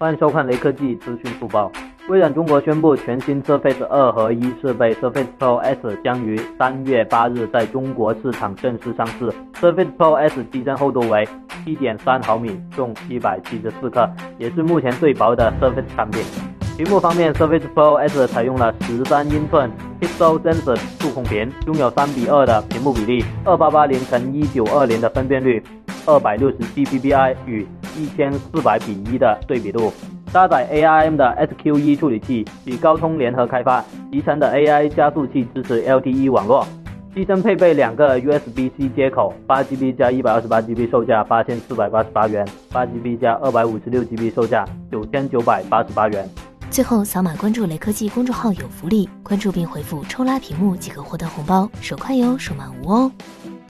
欢迎收看雷科技资讯速报。微软中国宣布，全新 Surface 二合一设备 Surface Pro S 将于三月八日在中国市场正式上市。Surface Pro S 机身厚度为七点三毫米，重七百七十四克，也是目前最薄的 Surface 产品。屏幕方面，Surface Pro S 采用了十三英寸 Pixel Sensor 触控屏，拥有三比二的屏幕比例，二八八零乘一九二零的分辨率，二百六十 dpi 与一千四百比一的对比度，搭载 ARM 的 SQ1 处理器，与高通联合开发，集成的 AI 加速器支持 LTE 网络。机身配备两个 USB-C 接口，八 GB 加一百二十八 GB 售价八千四百八十八元，八 GB 加二百五十六 GB 售价九千九百八十八元。最后，扫码关注雷科技公众号有福利，关注并回复“抽拉屏幕”即可获得红包，手快有，手慢无哦。